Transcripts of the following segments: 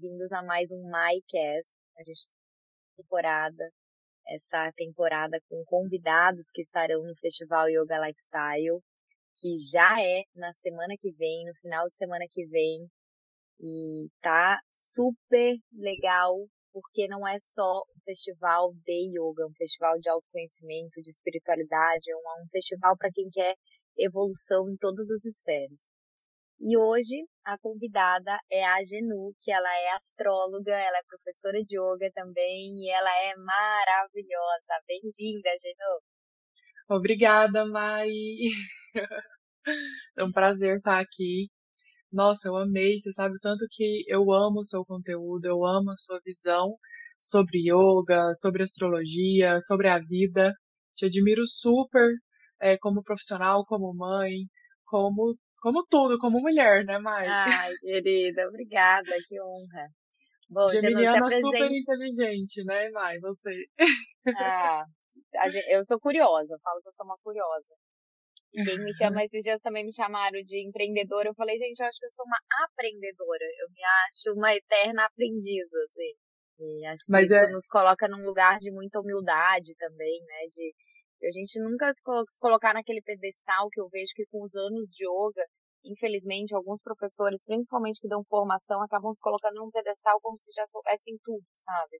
bem-vindos a mais um MyCast. A gente temporada, essa temporada com convidados que estarão no Festival Yoga Lifestyle, que já é na semana que vem, no final de semana que vem. E tá super legal, porque não é só um festival de yoga, um festival de autoconhecimento, de espiritualidade, é um, um festival para quem quer evolução em todas as esferas. E hoje a convidada é a Genu, que ela é astróloga, ela é professora de yoga também e ela é maravilhosa. Bem-vinda, Genu. Obrigada, Mai. é um prazer estar aqui. Nossa, eu amei, você sabe o tanto que eu amo o seu conteúdo, eu amo a sua visão sobre yoga, sobre astrologia, sobre a vida. Te admiro super é, como profissional, como mãe, como como tudo, como mulher, né, Mai? Ai, querida, obrigada, que honra. Bom, Geminiana apresenta... super inteligente, né, Mai? Você. Ah, eu sou curiosa, eu falo que eu sou uma curiosa. E quem me chama esses dias também me chamaram de empreendedora. Eu falei, gente, eu acho que eu sou uma aprendedora. Eu me acho uma eterna aprendiz, assim. E acho que Mas isso é... nos coloca num lugar de muita humildade também, né? De a gente nunca se colocar naquele pedestal que eu vejo que com os anos de yoga, infelizmente, alguns professores, principalmente que dão formação, acabam se colocando num pedestal como se já soubessem tudo, sabe?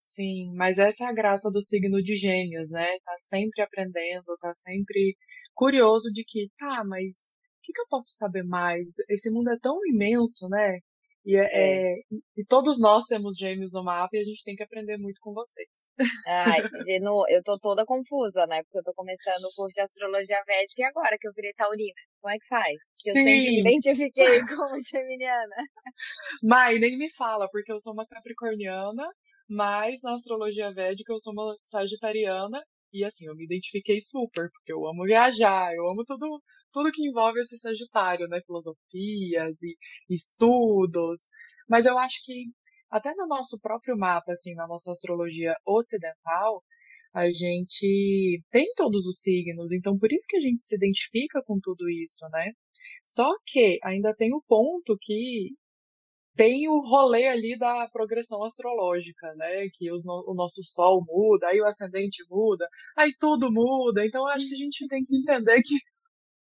Sim, mas essa é a graça do signo de gêmeos, né? Tá sempre aprendendo, tá sempre curioso de que, tá, mas o que, que eu posso saber mais? Esse mundo é tão imenso, né? E, é, é. É, e todos nós temos gêmeos no mapa e a gente tem que aprender muito com vocês. Ai, Genu, eu tô toda confusa, né? Porque eu tô começando o curso de astrologia védica e agora que eu virei taurina. Como é que faz? Porque Sim. eu sempre me identifiquei como geminiana. Mai, nem me fala, porque eu sou uma capricorniana, mas na astrologia védica eu sou uma sagitariana e assim, eu me identifiquei super, porque eu amo viajar, eu amo tudo, tudo que envolve esse Sagitário, né? Filosofias e estudos. Mas eu acho que até no nosso próprio mapa, assim, na nossa astrologia ocidental, a gente tem todos os signos, então por isso que a gente se identifica com tudo isso, né? Só que ainda tem o ponto que tem o rolê ali da progressão astrológica, né? Que os, o nosso Sol muda, aí o ascendente muda, aí tudo muda. Então acho que a gente tem que entender que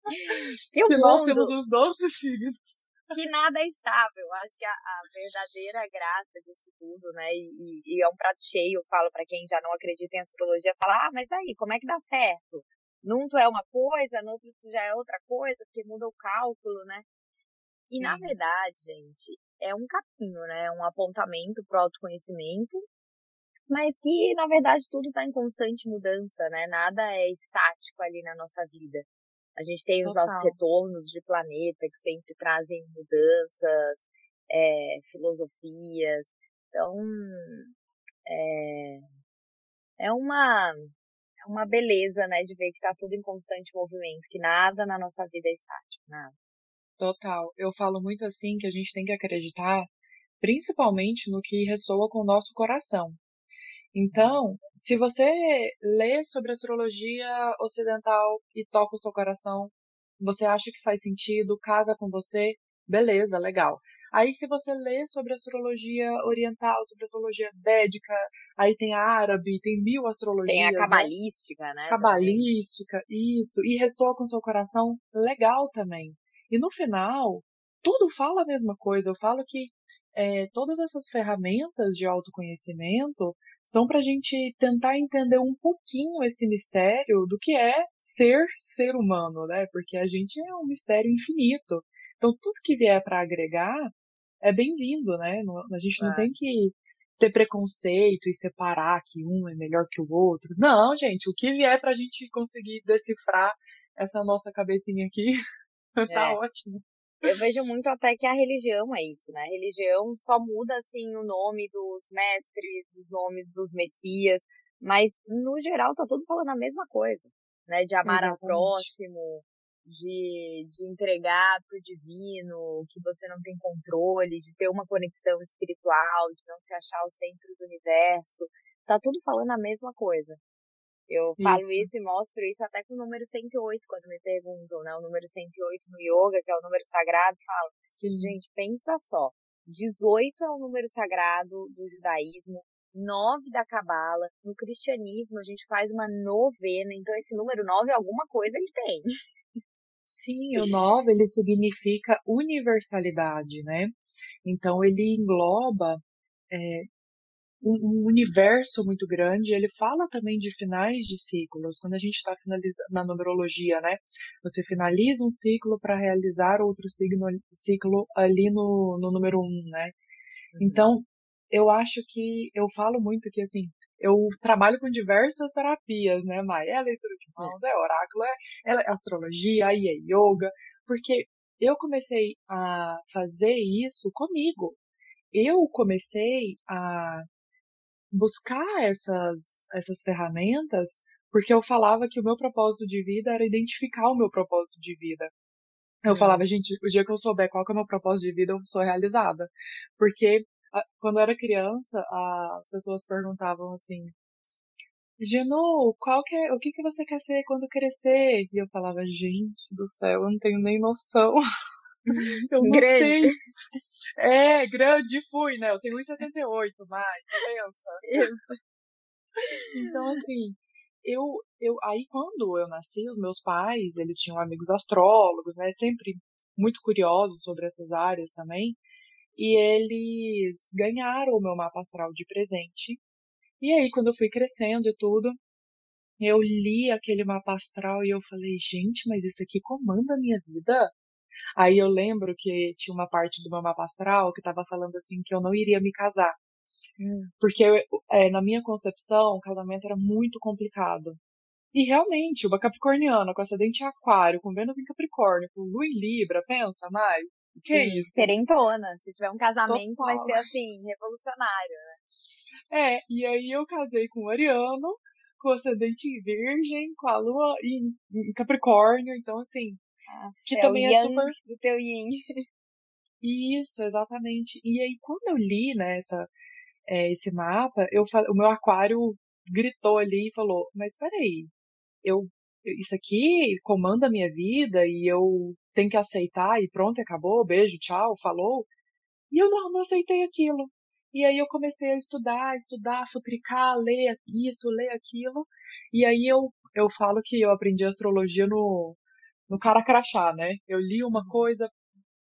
que, nós temos os 12 signos. Que nada é estável. Acho que a, a verdadeira graça disso tudo, né? E, e, é um prato cheio, eu falo para quem já não acredita em astrologia, falar, ah, mas aí, como é que dá certo? Num tu é uma coisa, no outro tu já é outra coisa, porque muda o cálculo, né? E Sim. na verdade, gente, é um caminho, né? Um apontamento pro autoconhecimento, mas que na verdade tudo está em constante mudança, né? Nada é estático ali na nossa vida. A gente tem os nossos retornos de planeta que sempre trazem mudanças, é, filosofias. Então, é, é uma é uma beleza, né, de ver que está tudo em constante movimento, que nada na nossa vida é estático, nada. Total. Eu falo muito assim que a gente tem que acreditar, principalmente no que ressoa com o nosso coração. Então, se você lê sobre astrologia ocidental e toca o seu coração, você acha que faz sentido, casa com você, beleza, legal. Aí, se você lê sobre astrologia oriental, sobre astrologia védica, aí tem a árabe, tem mil astrologias. Tem a né? cabalística, né? né cabalística, isso. E ressoa com seu coração, legal também. E no final, tudo fala a mesma coisa. Eu falo que é, todas essas ferramentas de autoconhecimento são para a gente tentar entender um pouquinho esse mistério do que é ser ser humano, né? Porque a gente é um mistério infinito. Então, tudo que vier para agregar é bem-vindo, né? A gente não é. tem que ter preconceito e separar que um é melhor que o outro. Não, gente, o que vier para a gente conseguir decifrar essa nossa cabecinha aqui, tá é. ótimo. Eu vejo muito até que a religião é isso, né? A religião só muda, assim, o nome dos mestres, os nomes dos messias, mas, no geral, tá tudo falando a mesma coisa, né? De amar Exatamente. ao próximo, de, de entregar pro divino, que você não tem controle, de ter uma conexão espiritual, de não se achar o centro do universo. Tá tudo falando a mesma coisa. Eu isso. falo isso e mostro isso até com o número 108, quando me perguntam, né? O número 108 no yoga, que é o número sagrado, falo, Sim. gente, pensa só. 18 é o número sagrado do judaísmo, 9 da cabala. No cristianismo, a gente faz uma novena, então esse número 9 alguma coisa ele tem. Sim, o 9 ele significa universalidade, né? Então ele engloba é, um, universo muito grande. Ele fala também de finais de ciclos. Quando a gente está finalizando na numerologia, né? Você finaliza um ciclo para realizar outro signo, ciclo ali no, no número um, né? Uhum. Então, eu acho que eu falo muito que assim. Eu trabalho com diversas terapias, né, Mai? É leitura de mãos, é oráculo, é, é astrologia, aí é yoga, porque eu comecei a fazer isso comigo. Eu comecei a buscar essas, essas ferramentas porque eu falava que o meu propósito de vida era identificar o meu propósito de vida. Eu é. falava, gente, o dia que eu souber qual que é o meu propósito de vida, eu sou realizada. Porque quando eu era criança, as pessoas perguntavam assim, Genu, qual que é, o que, que você quer ser quando crescer? E eu falava, gente do céu, eu não tenho nem noção. Eu não grande. sei. É, grande fui, né? Eu tenho 1,78 mais, pensa. Isso. Então, assim, eu, eu, aí quando eu nasci, os meus pais, eles tinham amigos astrólogos, né? Sempre muito curiosos sobre essas áreas também. E eles ganharam o meu mapa astral de presente. E aí, quando eu fui crescendo e tudo, eu li aquele mapa astral e eu falei, gente, mas isso aqui comanda a minha vida? Aí eu lembro que tinha uma parte do meu mapa astral que estava falando assim que eu não iria me casar. Hum. Porque é, na minha concepção, o casamento era muito complicado. E realmente, uma capricorniana com acidente em aquário, com Vênus em Capricórnio, com Lua em Libra, pensa, Mai, que é isso? Serentona. Se tiver um casamento, Total. vai ser assim, revolucionário, né? É, e aí eu casei com o Ariano, com o ascendente em Virgem, com a Lua em, em Capricórnio, então assim, que é também é super. Do teu yin. Isso, exatamente. E aí, quando eu li né, essa, é, esse mapa, eu, o meu aquário gritou ali e falou: Mas peraí, eu, isso aqui comanda a minha vida e eu tenho que aceitar e pronto, acabou, beijo, tchau, falou. E eu não, não aceitei aquilo. E aí eu comecei a estudar, estudar, futricar, ler isso, ler aquilo. E aí eu, eu falo que eu aprendi astrologia no, no cara crachá, né? Eu li uma uhum. coisa,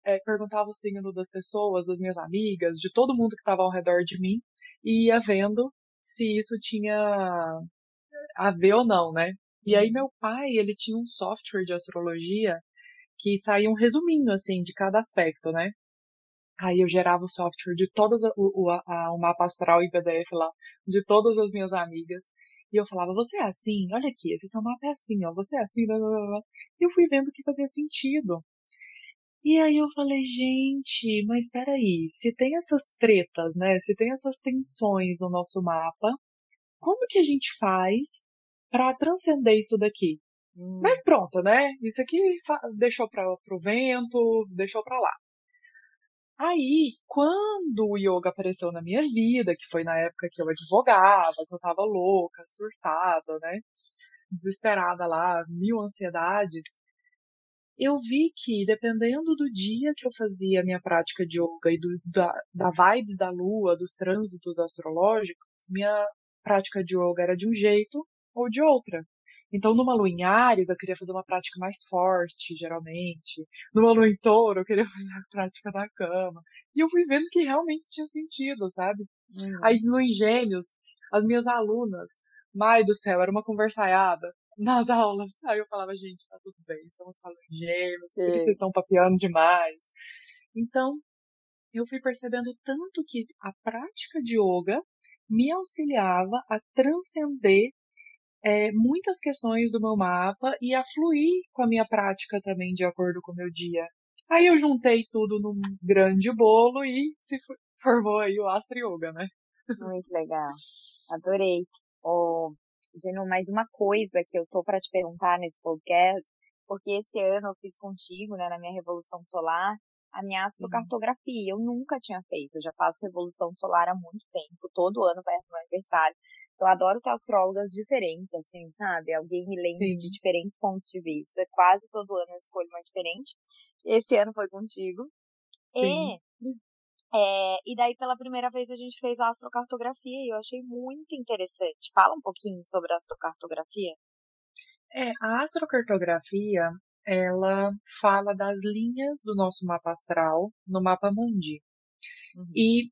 é, perguntava o signo das pessoas, das minhas amigas, de todo mundo que estava ao redor de mim, e ia vendo se isso tinha a ver ou não, né? E aí uhum. meu pai, ele tinha um software de astrologia que saía um resuminho, assim, de cada aspecto, né? Aí eu gerava o software de todas, o, a, o mapa astral em PDF lá, de todas as minhas amigas. E eu falava, você é assim? Olha aqui, esse seu mapa é assim, ó, você é assim, blá, blá, blá. E eu fui vendo que fazia sentido. E aí eu falei, gente, mas espera aí, se tem essas tretas, né? Se tem essas tensões no nosso mapa, como que a gente faz para transcender isso daqui? Hum. Mas pronto, né? Isso aqui deixou para o vento, deixou para lá. Aí, quando o yoga apareceu na minha vida, que foi na época que eu advogava, que eu tava louca, surtada, né? Desesperada lá, mil ansiedades, eu vi que, dependendo do dia que eu fazia a minha prática de yoga e do, da, da vibes da lua, dos trânsitos astrológicos, minha prática de yoga era de um jeito ou de outra. Então, numa lua em Ares, eu queria fazer uma prática mais forte, geralmente. Numa lua em Touro, eu queria fazer a prática da cama. E eu fui vendo que realmente tinha sentido, sabe? Uhum. Aí, no em Gêmeos, as minhas alunas, Mai do céu, era uma conversaiada nas aulas. Aí eu falava, gente, tá tudo bem, estamos falando em Gêmeos, vocês estão papeando demais. Então, eu fui percebendo tanto que a prática de yoga me auxiliava a transcender é, muitas questões do meu mapa e a fluir com a minha prática também de acordo com o meu dia. Aí eu juntei tudo num grande bolo e se formou aí o Astra Yoga, né? Muito legal. Adorei. Oh, Genu, mais uma coisa que eu tô para te perguntar nesse podcast, porque esse ano eu fiz contigo, né, na minha Revolução Solar, a minha astrocartografia. Eu nunca tinha feito, eu já faço Revolução Solar há muito tempo, todo ano vai no meu aniversário. Eu adoro ter astrólogas diferentes, assim, sabe? Alguém me lembra Sim. de diferentes pontos de vista. Quase todo ano eu escolho uma diferente. Esse ano foi contigo. Sim. E É, e daí, pela primeira vez, a gente fez a astrocartografia e eu achei muito interessante. Fala um pouquinho sobre a astrocartografia. É, a astrocartografia, ela fala das linhas do nosso mapa astral no mapa mundi. Uhum. E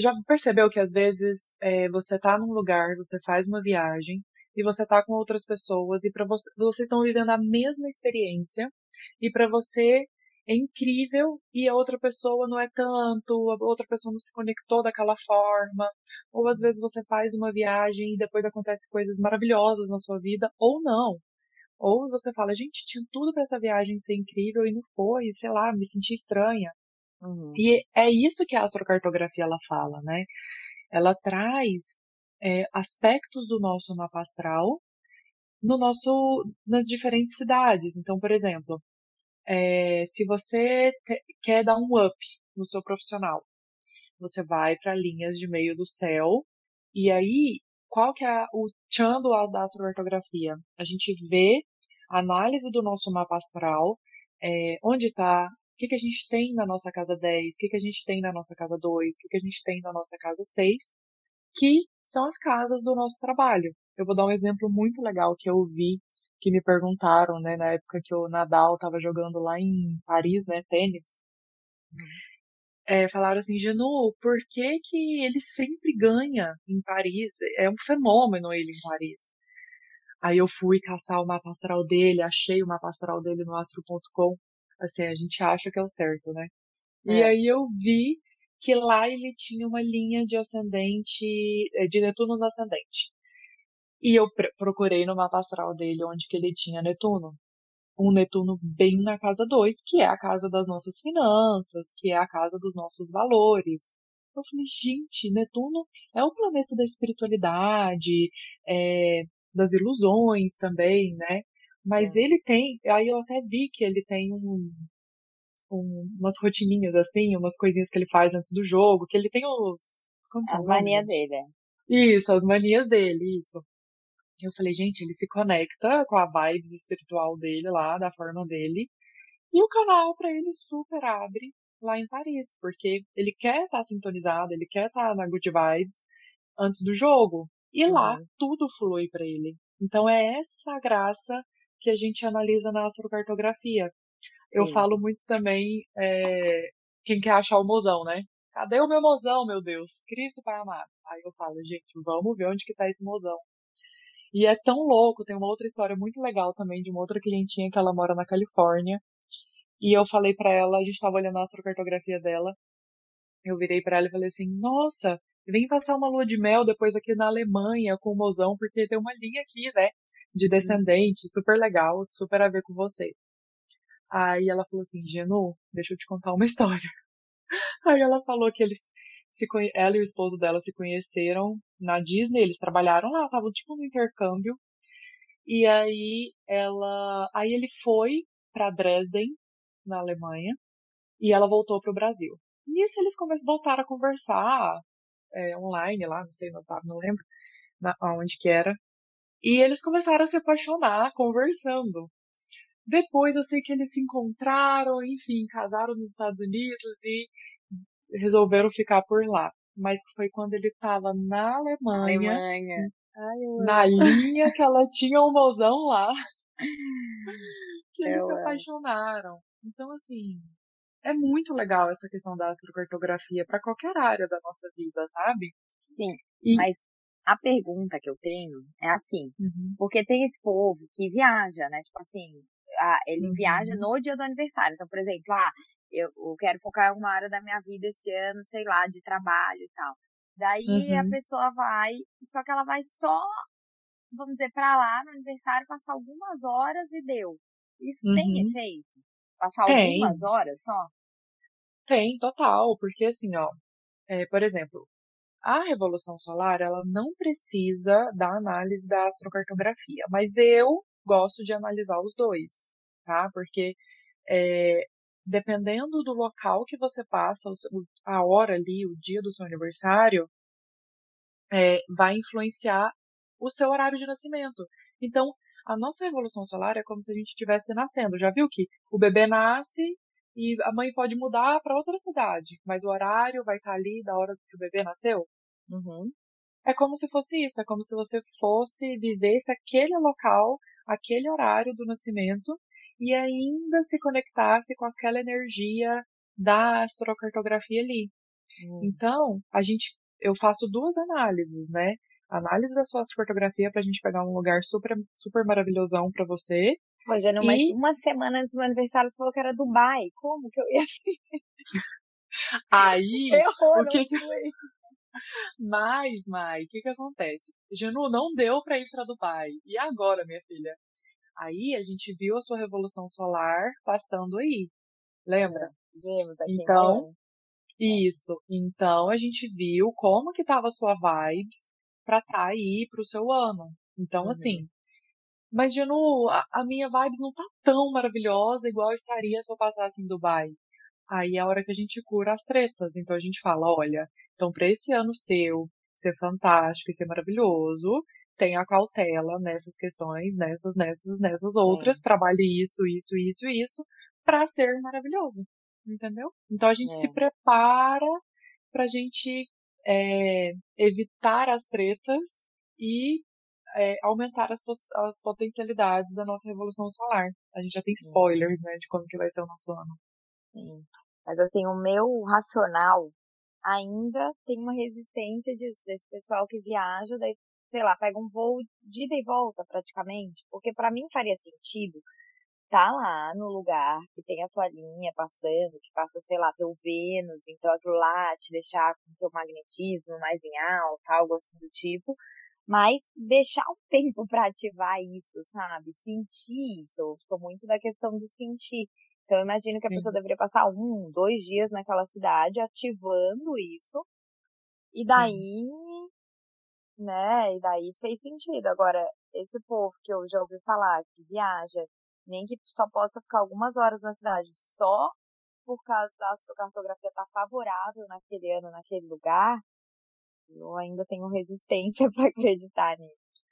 já percebeu que às vezes é, você está num lugar, você faz uma viagem e você está com outras pessoas e para você, vocês estão vivendo a mesma experiência e para você é incrível e a outra pessoa não é tanto, a outra pessoa não se conectou daquela forma, ou às vezes você faz uma viagem e depois acontece coisas maravilhosas na sua vida, ou não. Ou você fala, gente, tinha tudo para essa viagem ser incrível e não foi, sei lá, me senti estranha. Uhum. E é isso que a astrocartografia ela fala, né? Ela traz é, aspectos do nosso mapa astral no nosso, nas diferentes cidades. Então, por exemplo, é, se você te, quer dar um up no seu profissional, você vai para linhas de meio do céu e aí qual que é o tchan do, da astrocartografia? A gente vê a análise do nosso mapa astral, é, onde está, o que, que a gente tem na nossa casa 10, o que, que a gente tem na nossa casa 2, o que, que a gente tem na nossa casa 6, que são as casas do nosso trabalho. Eu vou dar um exemplo muito legal que eu vi que me perguntaram, né, na época que o Nadal estava jogando lá em Paris, né, tênis. É, falaram assim, Genu, por que que ele sempre ganha em Paris? É um fenômeno ele em Paris. Aí eu fui caçar o mapa astral dele, achei o mapa astral dele no astro.com. Assim, a gente acha que é o certo, né? É. E aí eu vi que lá ele tinha uma linha de ascendente, é, de Netuno no ascendente. E eu procurei no mapa astral dele onde que ele tinha Netuno. Um Netuno bem na casa 2, que é a casa das nossas finanças, que é a casa dos nossos valores. Eu falei, gente, Netuno é o planeta da espiritualidade, é, das ilusões também, né? Mas é. ele tem, aí eu até vi que ele tem um, um, umas rotininhas assim, umas coisinhas que ele faz antes do jogo, que ele tem os. Como a mania dele. É. Isso, as manias dele, isso. Eu falei, gente, ele se conecta com a vibes espiritual dele lá, da forma dele. E o canal para ele super abre lá em Paris, porque ele quer estar tá sintonizado, ele quer estar tá na good vibes antes do jogo. E uhum. lá tudo flui para ele. Então é essa graça que a gente analisa na astrocartografia. Eu Sim. falo muito também, é, quem quer achar o mozão, né? Cadê o meu mozão, meu Deus? Cristo Pai amado. Aí eu falo, gente, vamos ver onde que tá esse mozão. E é tão louco, tem uma outra história muito legal também de uma outra clientinha que ela mora na Califórnia. E eu falei para ela, a gente tava olhando a astrocartografia dela. Eu virei para ela e falei assim: "Nossa, vem passar uma lua de mel depois aqui na Alemanha com o mozão, porque tem uma linha aqui, né, de descendente, super legal, super a ver com você". Aí ela falou assim: "Genu, deixa eu te contar uma história". Aí ela falou que eles se, ela e o esposo dela se conheceram na Disney, eles trabalharam lá, estavam tipo no intercâmbio. E aí ela, aí ele foi para Dresden, na Alemanha, e ela voltou para o Brasil. Nisso eles voltaram a conversar é, online lá, não sei, não, tá, não lembro na, onde que era. E eles começaram a se apaixonar conversando. Depois eu sei que eles se encontraram, enfim, casaram nos Estados Unidos e resolveram ficar por lá. Mas foi quando ele estava na Alemanha, Alemanha. Ai, na linha que ela tinha um mozão lá, que eles eu se apaixonaram. Então, assim, é muito legal essa questão da astrocartografia para qualquer área da nossa vida, sabe? Sim, e... mas a pergunta que eu tenho é assim, uhum. porque tem esse povo que viaja, né? Tipo assim, a, ele uhum. viaja no dia do aniversário. Então, por exemplo, ah, eu, eu quero focar em uma área da minha vida esse ano, sei lá, de trabalho e tal. Daí uhum. a pessoa vai, só que ela vai só, vamos dizer, pra lá no aniversário, passar algumas horas e deu. Isso uhum. tem efeito? Passar tem. algumas horas só? Tem, total, porque assim, ó, é, por exemplo, a Revolução Solar, ela não precisa da análise da astrocartografia, mas eu gosto de analisar os dois, tá? Porque é, dependendo do local que você passa, a hora ali, o dia do seu aniversário, é, vai influenciar o seu horário de nascimento. Então, a nossa revolução solar é como se a gente estivesse nascendo. Já viu que o bebê nasce e a mãe pode mudar para outra cidade, mas o horário vai estar tá ali da hora que o bebê nasceu. Uhum. É como se fosse isso, é como se você fosse, vivesse aquele local, aquele horário do nascimento e ainda se conectasse com aquela energia da astrocartografia ali. Uhum. Então, a gente, eu faço duas análises, né? Análise da sua astrocartografia para a gente pegar um lugar super, super maravilhosão para você. Hoje, numa, e... uma semana antes do meu aniversário, você falou que era Dubai. Como que eu ia Aí, Errou, o que, que... Mas, Mai, o que que acontece? Janu, não deu para ir para Dubai. E agora, minha filha? Aí a gente viu a sua revolução solar passando aí. Lembra? Vimos aqui. Então, isso. Então a gente viu como que tava a sua vibes para estar tá aí pro seu ano. Então, uhum. assim, mas, Janu, a, a, minha vibes não tá tão maravilhosa igual estaria se eu passasse em Dubai. Aí é a hora que a gente cura as tretas. Então a gente fala, olha, então para esse ano seu ser fantástico e ser maravilhoso, tenha cautela nessas questões, nessas, nessas, nessas outras, é. trabalhe isso, isso, isso, isso, para ser maravilhoso. Entendeu? Então a gente é. se prepara pra gente é, evitar as tretas e é, aumentar as, as potencialidades da nossa revolução solar. A gente já tem spoilers, né, de como que vai ser o nosso ano. Sim. Mas assim, o meu racional ainda tem uma resistência disso, desse pessoal que viaja, daí, sei lá, pega um voo de ida e volta praticamente, porque para mim faria sentido tá lá no lugar que tem a tua linha passando, que passa, sei lá, teu Vênus, então aquilo lá te deixar com teu magnetismo mais em alta, algo assim do tipo, mas deixar um tempo para ativar isso, sabe? Sentir isso. Eu sou muito da questão do sentir. Então, eu imagino que a pessoa deveria passar um, dois dias naquela cidade ativando isso. E daí, né? E daí fez sentido. Agora, esse povo que eu já ouvi falar, que viaja, nem que só possa ficar algumas horas na cidade, só por causa da sua cartografia estar tá favorável naquele ano, naquele lugar, eu ainda tenho resistência para acreditar nisso.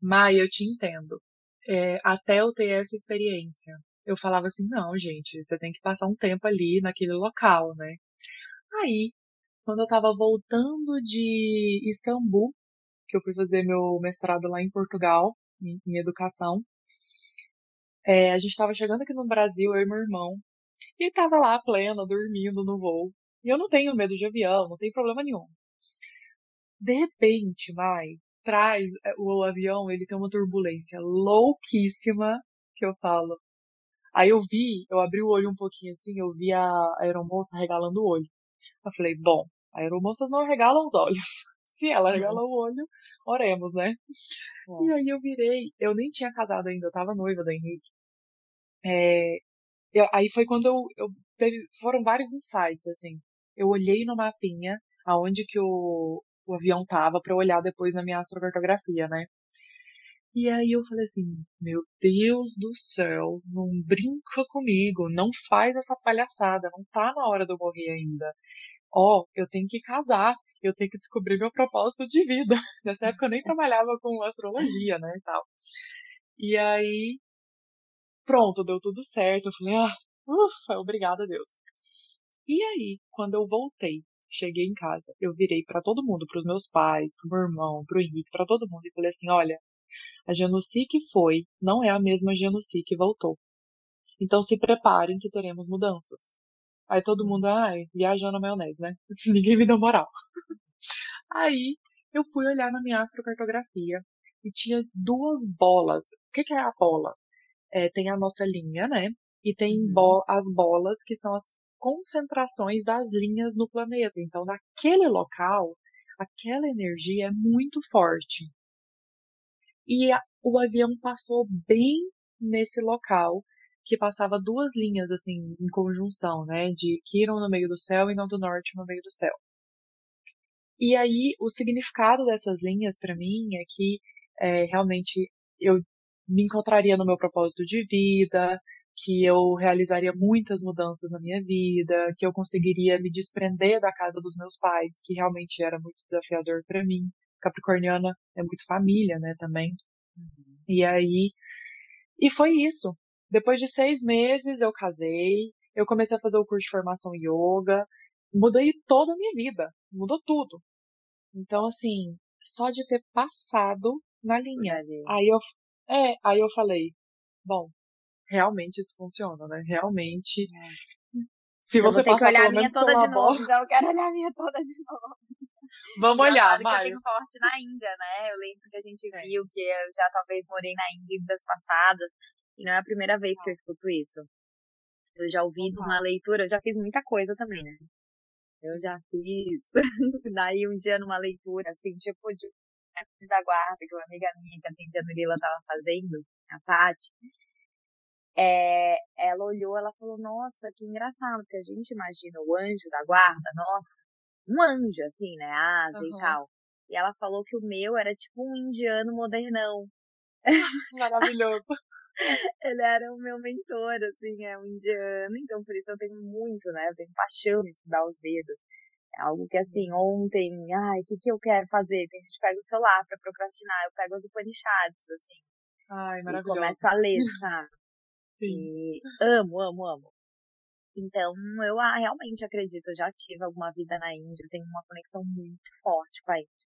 Mai, eu te entendo. É, até eu ter essa experiência eu falava assim, não, gente, você tem que passar um tempo ali naquele local, né? Aí, quando eu tava voltando de Istambul, que eu fui fazer meu mestrado lá em Portugal, em, em educação, é, a gente tava chegando aqui no Brasil, eu e meu irmão, e tava lá plena, dormindo no voo. E eu não tenho medo de avião, não tem problema nenhum. De repente, Mai, traz é, o avião, ele tem uma turbulência louquíssima, que eu falo, Aí eu vi, eu abri o olho um pouquinho assim, eu vi a aeromoça regalando o olho. Eu falei, bom, a aeromoça não regala os olhos. Se ela uhum. regala o olho, oremos, né? E aí eu virei, eu nem tinha casado ainda, eu tava noiva do Henrique. É, eu, aí foi quando eu, eu teve, foram vários insights, assim. Eu olhei no mapinha aonde que o, o avião tava para olhar depois na minha astrocartografia, né? E aí eu falei assim, meu Deus do céu, não brinca comigo, não faz essa palhaçada, não tá na hora de eu morrer ainda. Ó, oh, eu tenho que casar, eu tenho que descobrir meu propósito de vida. Nessa época eu nem trabalhava com astrologia, né, e tal. E aí, pronto, deu tudo certo. Eu falei, ah, ufa, obrigada a Deus. E aí, quando eu voltei, cheguei em casa, eu virei para todo mundo, para os meus pais, pro meu irmão, pro Henrique, para todo mundo e falei assim, olha, a Genussi que foi não é a mesma Genussi que voltou. Então se preparem que teremos mudanças. Aí todo mundo, ai, viajando na maionese, né? Ninguém me deu moral. Aí eu fui olhar na minha astrocartografia e tinha duas bolas. O que, que é a bola? É, tem a nossa linha, né? E tem uhum. bo as bolas que são as concentrações das linhas no planeta. Então, naquele local, aquela energia é muito forte. E a, o avião passou bem nesse local, que passava duas linhas, assim, em conjunção, né? De Kiron no meio do céu e não do norte no meio do céu. E aí, o significado dessas linhas, para mim, é que é, realmente eu me encontraria no meu propósito de vida, que eu realizaria muitas mudanças na minha vida, que eu conseguiria me desprender da casa dos meus pais, que realmente era muito desafiador para mim capricorniana é muito família, né, também. Uhum. E aí, e foi isso. Depois de seis meses eu casei, eu comecei a fazer o curso de formação yoga, mudei toda a minha vida, mudou tudo. Então, assim, só de ter passado na linha. Aí eu, é, aí eu falei, bom, realmente isso funciona, né? Realmente. É. Se você eu vou ter que olhar a minha toda de novo, então eu quero olhar a minha toda de novo. Vamos olhar, Mário. Eu tenho forte na Índia, né? Eu lembro que a gente é. viu que eu já talvez morei na Índia em vidas passadas, e não é a primeira vez que eu escuto isso. Eu já ouvi de uma leitura, eu já fiz muita coisa também, né? Eu já fiz. Daí um dia numa leitura, assim, tipo, de da guarda, que uma amiga minha que atendia a Nurila tava fazendo, a Tati, é, ela olhou, ela falou, nossa, que engraçado, porque a gente imagina o anjo da guarda, nossa, um anjo, assim, né, asa uhum. e tal. E ela falou que o meu era tipo um indiano modernão. Maravilhoso. Ele era o meu mentor, assim, é um indiano, então por isso eu tenho muito, né? Eu tenho paixão em estudar os dedos. É algo que, assim, ontem, ai, o que, que eu quero fazer? Tem gente que pega o celular pra procrastinar, eu pego os Upanishads, assim. Ai, maravilhoso. E começo a ler, sabe? Sim. E amo, amo, amo. Então, eu ah, realmente acredito, eu já tive alguma vida na Índia, tenho uma conexão muito forte com a Índia.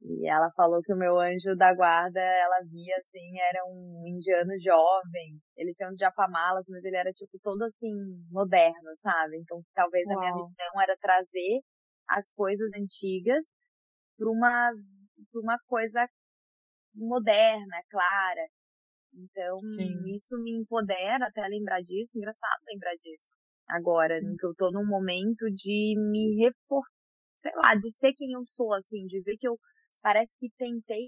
E ela falou que o meu anjo da guarda, ela via assim, era um indiano jovem. Ele tinha uns japamalas, mas ele era tipo todo assim, moderno, sabe? Então talvez Uau. a minha missão era trazer as coisas antigas para uma, pra uma coisa moderna, clara. Então, Sim. isso me empodera até lembrar disso. Engraçado lembrar disso. Agora, que eu tô num momento de me reforçar, sei lá, de ser quem eu sou, assim, de ver que eu parece que tentei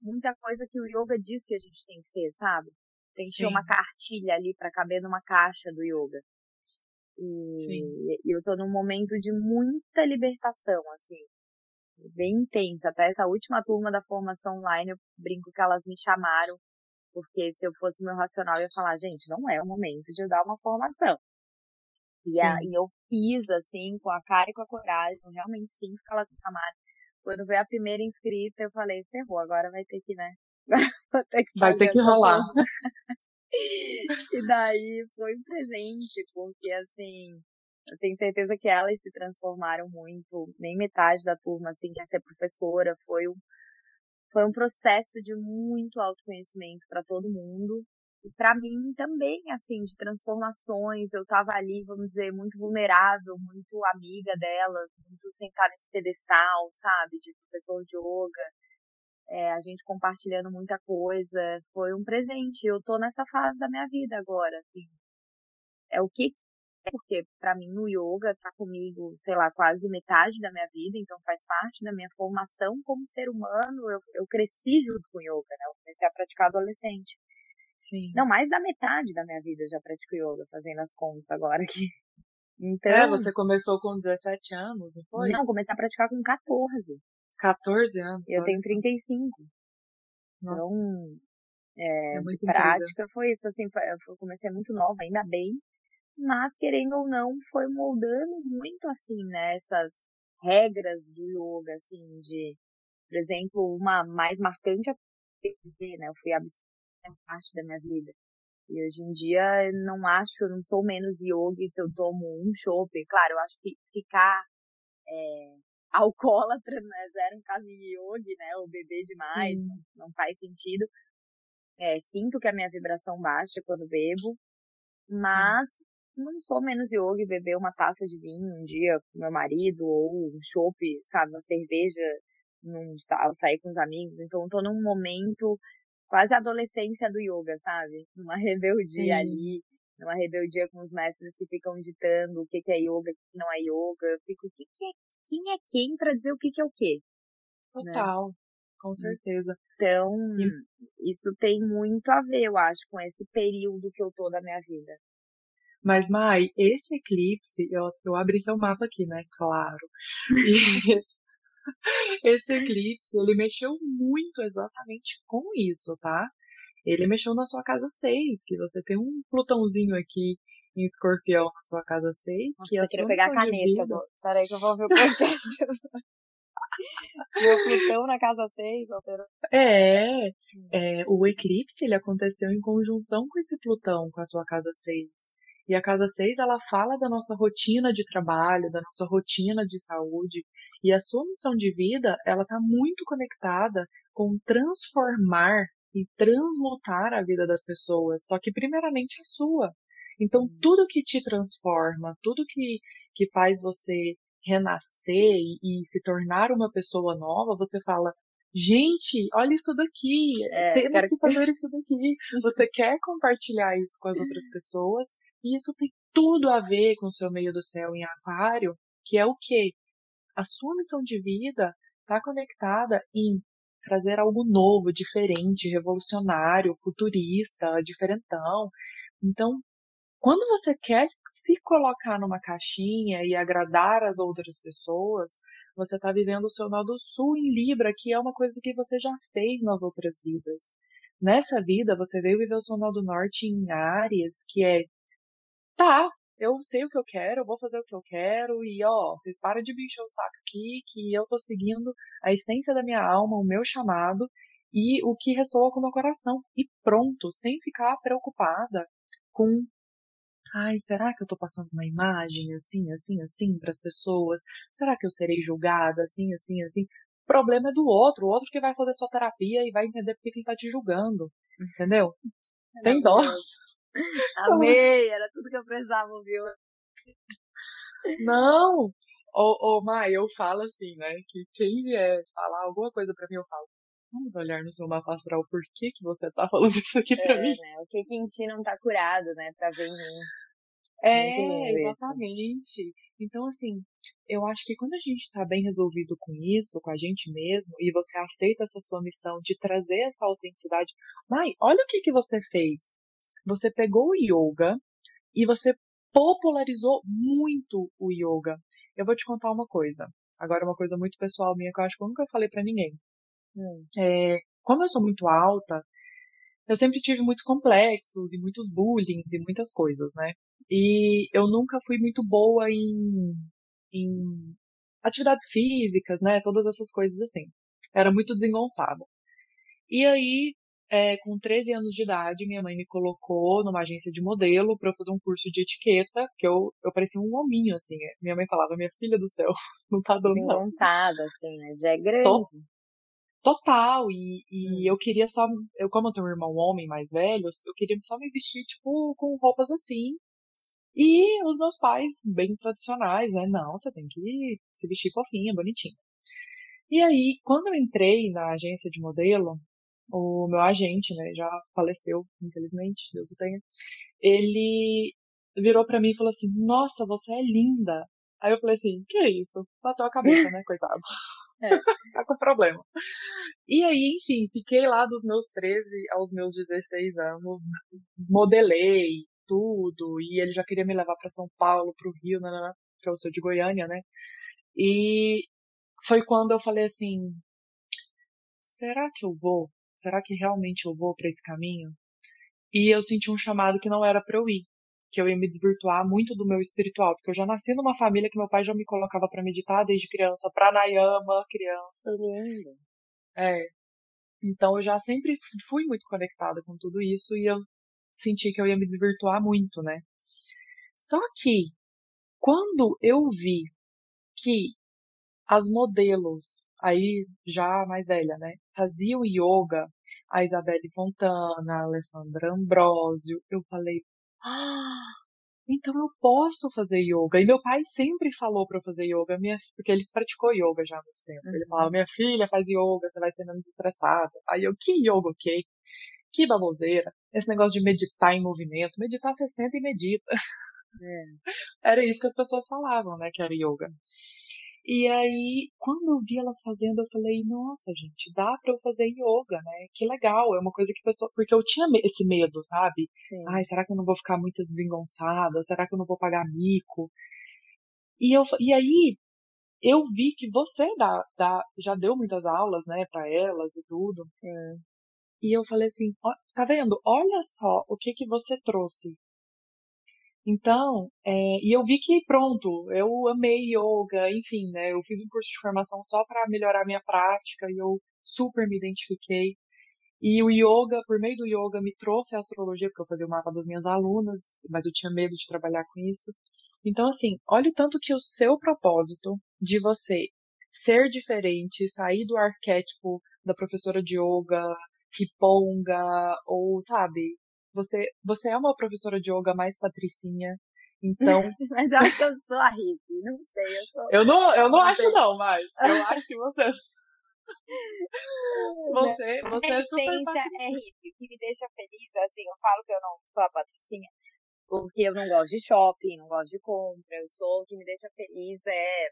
muita coisa que o yoga diz que a gente tem que ser, sabe? Tem que ter uma cartilha ali para caber numa caixa do yoga. E, e eu tô num momento de muita libertação, assim, bem intensa. Até essa última turma da formação online, eu brinco que elas me chamaram, porque se eu fosse meu racional, eu ia falar, gente, não é o momento de eu dar uma formação. E, a, e eu fiz, assim, com a cara e com a coragem, realmente sim, que elas me chamaram. Quando veio a primeira inscrita, eu falei, ferrou, agora vai ter que, né? ter que vai ter que rolar. e daí foi um presente, porque assim, eu tenho certeza que elas se transformaram muito, nem metade da turma, assim, quer ser professora, foi um, foi um processo de muito autoconhecimento para todo mundo, para mim também, assim, de transformações. Eu tava ali, vamos dizer, muito vulnerável, muito amiga delas, muito sentada nesse pedestal, sabe, de professor de yoga. É, a gente compartilhando muita coisa. Foi um presente. Eu tô nessa fase da minha vida agora, assim. É o que porque para mim o yoga tá comigo, sei lá, quase metade da minha vida, então faz parte da minha formação como ser humano. Eu, eu cresci junto com yoga, né? Eu comecei a praticar adolescente. Sim. Não, mais da metade da minha vida eu já pratico yoga, fazendo as contas agora aqui. Então, é, você começou com 17 anos, não foi? Não, comecei a praticar com 14. 14 anos? Eu tenho 35. Nossa. Então, é, é de prática incrível. foi isso, assim, eu comecei muito nova, ainda bem, mas querendo ou não, foi moldando muito, assim, né, essas regras do yoga, assim, de, por exemplo, uma mais marcante, né, eu fui parte da minha vida. E hoje em dia não acho, eu não sou menos yogi se eu tomo um chopp. Claro, eu acho que ficar é, alcoólatra não é zero um caminho yogi, né? Ou beber demais, não, não, faz sentido. É, sinto que a minha vibração baixa quando bebo, mas Sim. não sou menos yogi beber uma taça de vinho um dia com meu marido, ou um chopp, sabe, uma cerveja, num, sair com os amigos. Então, tô num momento quase a adolescência do yoga, sabe? Uma rebeldia Sim. ali, numa rebeldia com os mestres que ficam ditando o que, que é yoga, o que não é yoga. Eu fico, o que, que é, quem é quem para dizer o que, que é o quê? Né? Total, né? com certeza. Então, e... isso tem muito a ver, eu acho, com esse período que eu tô da minha vida. Mas, Mai, esse eclipse, eu, eu abri seu mapa aqui, né? Claro. E esse eclipse, ele mexeu muito exatamente com isso, tá? Ele mexeu na sua casa 6, que você tem um Plutãozinho aqui em escorpião na sua casa 6. Nossa, que eu queria pegar a caneta. Vida... Do... Peraí que eu vou ver o podcast. Meu Plutão na casa 6, é, é, o eclipse ele aconteceu em conjunção com esse Plutão, com a sua casa 6. E a casa 6, ela fala da nossa rotina de trabalho, da nossa rotina de saúde. E a sua missão de vida, ela está muito conectada com transformar e transmutar a vida das pessoas, só que primeiramente a sua. Então, uhum. tudo que te transforma, tudo que, que faz você renascer e, e se tornar uma pessoa nova, você fala, gente, olha isso daqui, é, temos que fazer isso daqui. Você quer compartilhar isso com as outras pessoas, e isso tem tudo a ver com o seu meio do céu em aquário, que é o quê? A sua missão de vida está conectada em trazer algo novo, diferente, revolucionário, futurista, diferentão. Então, quando você quer se colocar numa caixinha e agradar as outras pessoas, você está vivendo o seu do sul em Libra, que é uma coisa que você já fez nas outras vidas. Nessa vida, você veio viver o seu do norte em Áries, que é tá, eu sei o que eu quero, eu vou fazer o que eu quero, e ó, vocês param de me encher o saco aqui, que eu tô seguindo a essência da minha alma, o meu chamado, e o que ressoa com o meu coração. E pronto, sem ficar preocupada com ai, será que eu tô passando uma imagem assim, assim, assim para as pessoas? Será que eu serei julgada assim, assim, assim? O problema é do outro, o outro que vai fazer sua terapia e vai entender porque ele tá te julgando, entendeu? Tem dó. Amei, era tudo que eu precisava ouvir. Não! Ô, ô, Mai, eu falo assim, né? Que quem vier falar alguma coisa pra mim, eu falo. Vamos olhar no seu mapa astral por que, que você tá falando isso aqui pra é, mim. Né? O que, que em ti não tá curado, né? Pra ver em mim. É, exatamente. Então, assim, eu acho que quando a gente está bem resolvido com isso, com a gente mesmo, e você aceita essa sua missão de trazer essa autenticidade, Mai, olha o que, que você fez. Você pegou o yoga e você popularizou muito o yoga. Eu vou te contar uma coisa. Agora, uma coisa muito pessoal minha que eu acho que eu nunca falei para ninguém. Hum. É, como eu sou muito alta, eu sempre tive muitos complexos e muitos bullying e muitas coisas, né? E eu nunca fui muito boa em, em atividades físicas, né? Todas essas coisas assim. Era muito desengonçada. E aí, é, com 13 anos de idade, minha mãe me colocou numa agência de modelo para eu fazer um curso de etiqueta, que eu, eu parecia um hominho, assim. Minha mãe falava, minha filha do céu, não tá dando nada. assim, né? Já é grande. Total, e, e hum. eu queria só, eu como eu tenho um irmão homem mais velho, eu queria só me vestir, tipo, com roupas assim, e os meus pais, bem tradicionais, né, não, você tem que se vestir fofinha, bonitinha. E aí, quando eu entrei na agência de modelo, o meu agente, né, já faleceu, infelizmente, Deus o tenha, ele virou para mim e falou assim: Nossa, você é linda. Aí eu falei assim: Que é isso? Bateu a cabeça, né, coitado. É. tá com problema. E aí, enfim, fiquei lá dos meus 13 aos meus 16 anos, modelei tudo, e ele já queria me levar para São Paulo, para o Rio, né, né, né, que eu sou de Goiânia, né? E foi quando eu falei assim: será que eu vou? Será que realmente eu vou para esse caminho? E eu senti um chamado que não era para eu ir, que eu ia me desvirtuar muito do meu espiritual, porque eu já nasci numa família que meu pai já me colocava para meditar desde criança, pranayama, criança. Lindo. É. Então eu já sempre fui muito conectada com tudo isso e eu senti que eu ia me desvirtuar muito, né? Só que quando eu vi que as modelos, aí já mais velha, né, faziam yoga a Isabelle Fontana, a Alessandra Ambrosio. Eu falei, ah, então eu posso fazer yoga. E meu pai sempre falou para eu fazer yoga, minha, porque ele praticou yoga já há muito tempo. Uhum. Ele falava, minha filha, faz yoga, você vai ser menos estressada. Aí eu, que yoga, ok? Que baboseira. Esse negócio de meditar em movimento. Meditar, você senta e medita. É. Era isso que as pessoas falavam, né, que era yoga. E aí, quando eu vi elas fazendo, eu falei, nossa, gente, dá pra eu fazer yoga, né? Que legal, é uma coisa que a pessoa. Porque eu tinha esse medo, sabe? Sim. Ai, será que eu não vou ficar muito desengonçada? Será que eu não vou pagar mico? E, eu, e aí, eu vi que você dá, dá, já deu muitas aulas, né, para elas e tudo. Sim. E eu falei assim, ó, tá vendo? Olha só o que que você trouxe então, é, e eu vi que pronto, eu amei yoga, enfim, né? Eu fiz um curso de formação só para melhorar minha prática e eu super me identifiquei. E o yoga, por meio do yoga, me trouxe a astrologia, porque eu fazia o mapa das minhas alunas, mas eu tinha medo de trabalhar com isso. Então, assim, olha o tanto que o seu propósito de você ser diferente, sair do arquétipo da professora de yoga, riponga, ou, sabe, você, você é uma professora de yoga mais patricinha, então... mas eu acho que eu sou a hippie, não sei, eu sou... Eu não, eu não, não acho não, mas eu acho que você... Você, você é super essência é hippie, o que me deixa feliz, assim, eu falo que eu não sou a patricinha, porque eu não gosto de shopping, não gosto de compra, eu sou, o que me deixa feliz é,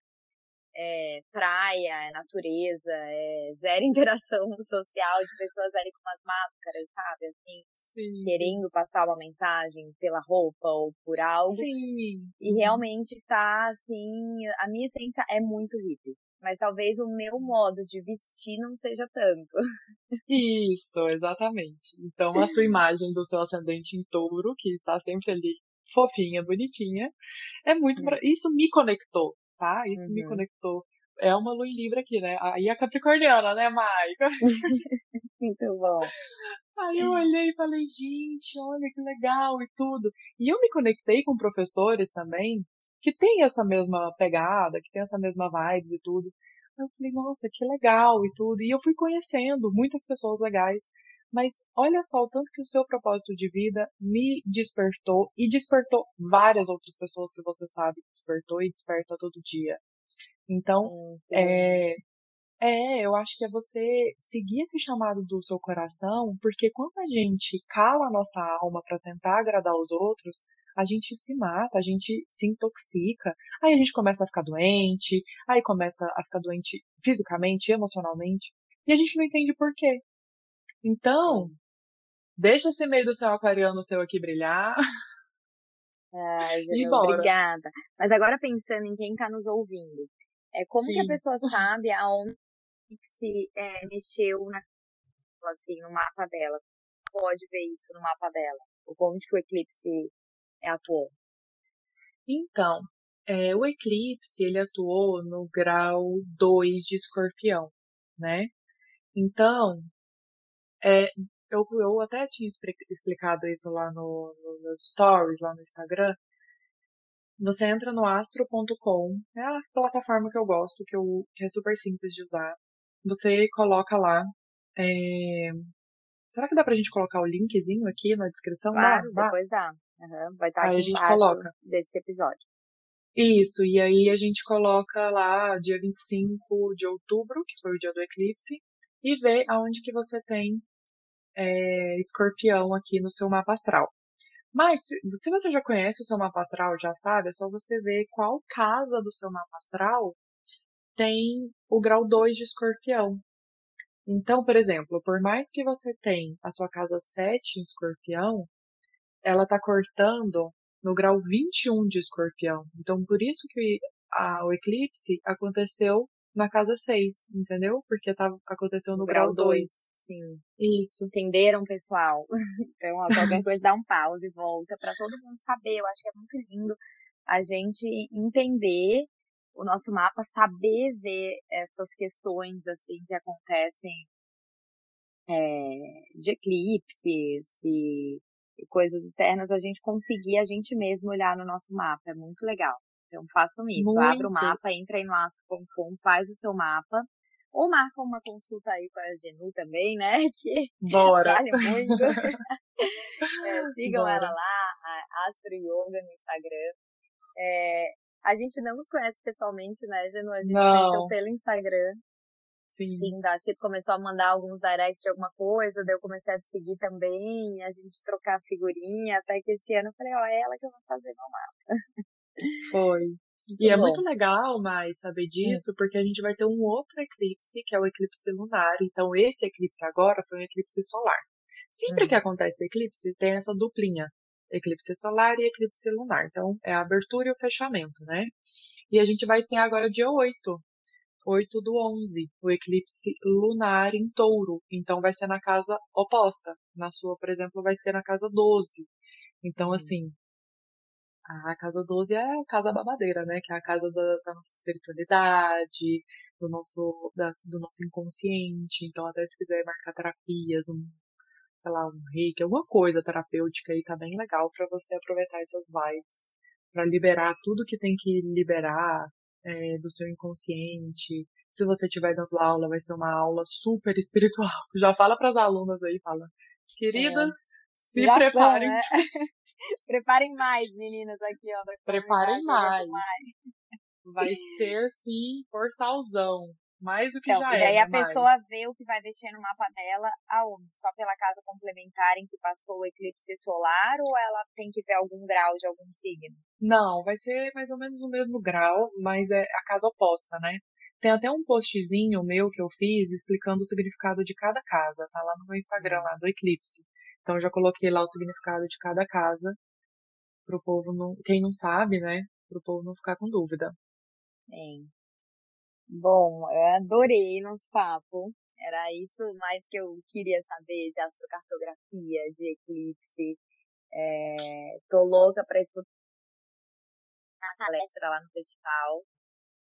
é praia, é natureza, é zero interação social de pessoas ali com umas máscaras, sabe, assim, Sim. querendo passar uma mensagem pela roupa ou por algo. Sim. E realmente tá, assim, a minha essência é muito hippie mas talvez o meu modo de vestir não seja tanto. Isso, exatamente. Então, a sua imagem do seu ascendente em touro, que está sempre ali fofinha, bonitinha, é muito. Hum. Isso me conectou, tá? Isso uhum. me conectou. É uma lua em Libra aqui, né? Aí a Capricorniana, né, Maica? muito bom. Aí eu olhei e falei, gente, olha que legal e tudo. E eu me conectei com professores também que tem essa mesma pegada, que tem essa mesma vibes e tudo. Eu falei, nossa, que legal e tudo. E eu fui conhecendo muitas pessoas legais. Mas olha só o tanto que o seu propósito de vida me despertou e despertou várias outras pessoas que você sabe que despertou e desperta todo dia. Então, é, é, eu acho que é você seguir esse chamado do seu coração, porque quando a gente cala a nossa alma para tentar agradar os outros, a gente se mata, a gente se intoxica, aí a gente começa a ficar doente, aí começa a ficar doente fisicamente, emocionalmente, e a gente não entende por quê. Então, deixa esse meio do céu aquariano seu aqui brilhar. Ai, Genu, obrigada. Mas agora pensando em quem está nos ouvindo, é como Sim. que a pessoa sabe aonde se é, mexeu na, assim, no mapa dela? Pode ver isso no mapa dela? Ou onde que o eclipse atuou? Então, é, o eclipse ele atuou no grau 2 de escorpião, né? Então, é, eu, eu até tinha explicado isso lá no, no, nos stories, lá no Instagram. Você entra no astro.com, é a plataforma que eu gosto, que, eu, que é super simples de usar. Você coloca lá. É... Será que dá pra gente colocar o linkzinho aqui na descrição? Claro, dá, depois dá. Uhum, vai estar tá aí aqui a gente coloca. desse episódio. Isso, e aí a gente coloca lá dia 25 de outubro, que foi o dia do eclipse, e vê aonde que você tem é, escorpião aqui no seu mapa astral. Mas, se você já conhece o seu mapa astral, já sabe, é só você ver qual casa do seu mapa astral tem o grau 2 de escorpião. Então, por exemplo, por mais que você tenha a sua casa 7 em escorpião, ela está cortando no grau 21 de escorpião. Então, por isso que a, o eclipse aconteceu na casa 6, entendeu? Porque tava, aconteceu no grau, grau 2. Sim. Isso. Entenderam, pessoal? Então, qualquer coisa dá um pause e volta para todo mundo saber. Eu acho que é muito lindo a gente entender o nosso mapa, saber ver essas questões assim que acontecem é, de eclipses e e coisas externas, a gente conseguir a gente mesmo olhar no nosso mapa. É muito legal. Então façam isso. Muito. Abra o mapa, entra aí no astro.com, faz o seu mapa. Ou marca uma consulta aí com a Genu também, né? Que Bora. vale muito. é, sigam Bora. ela lá, a Astro Yoga no Instagram. É, a gente não nos conhece pessoalmente, né, Genu? A gente não. conheceu pelo Instagram. Sim. Sim, acho que ele começou a mandar alguns directs de alguma coisa, daí eu comecei a te seguir também, a gente trocar figurinha, até que esse ano eu falei, ó, é ela que eu vou fazer meu mapa. Foi. Muito e é bom. é muito legal, mais saber disso, é. porque a gente vai ter um outro eclipse, que é o eclipse lunar. Então, esse eclipse agora foi um eclipse solar. Sempre que acontece eclipse, tem essa duplinha. Eclipse solar e eclipse lunar. Então, é a abertura e o fechamento, né? E a gente vai ter agora dia 8, 8 do 11, o eclipse lunar em touro. Então vai ser na casa oposta. Na sua, por exemplo, vai ser na casa 12. Então, uhum. assim, A casa 12 é a casa babadeira, né? Que é a casa da, da nossa espiritualidade, do nosso, da, do nosso inconsciente. Então, até se quiser marcar terapias, um, sei lá, um reiki, alguma coisa terapêutica aí, tá bem legal para você aproveitar essas vibes. para liberar tudo que tem que liberar é, do seu inconsciente. Se você estiver dando aula, vai ser uma aula super espiritual. Já fala para as alunas aí, fala. Queridas, é. se Já preparem. São, né? Preparem mais, meninas, aqui, ó. Preparem mais. Vai ser, sim, portalzão. Mais do que então, já é. E aí a mais. pessoa vê o que vai mexer no mapa dela aonde? Só pela casa complementar em que passou o eclipse solar ou ela tem que ver algum grau de algum signo? Não, vai ser mais ou menos o mesmo grau, mas é a casa oposta, né? Tem até um postzinho meu que eu fiz explicando o significado de cada casa, tá lá no meu Instagram, lá do eclipse. Então já coloquei lá o significado de cada casa pro povo não, quem não sabe, né, pro povo não ficar com dúvida. Bem. Bom, eu adorei nosso papo. Era isso mais que eu queria saber de astrocartografia, de eclipse. É, tô louca para escutar a palestra lá no festival.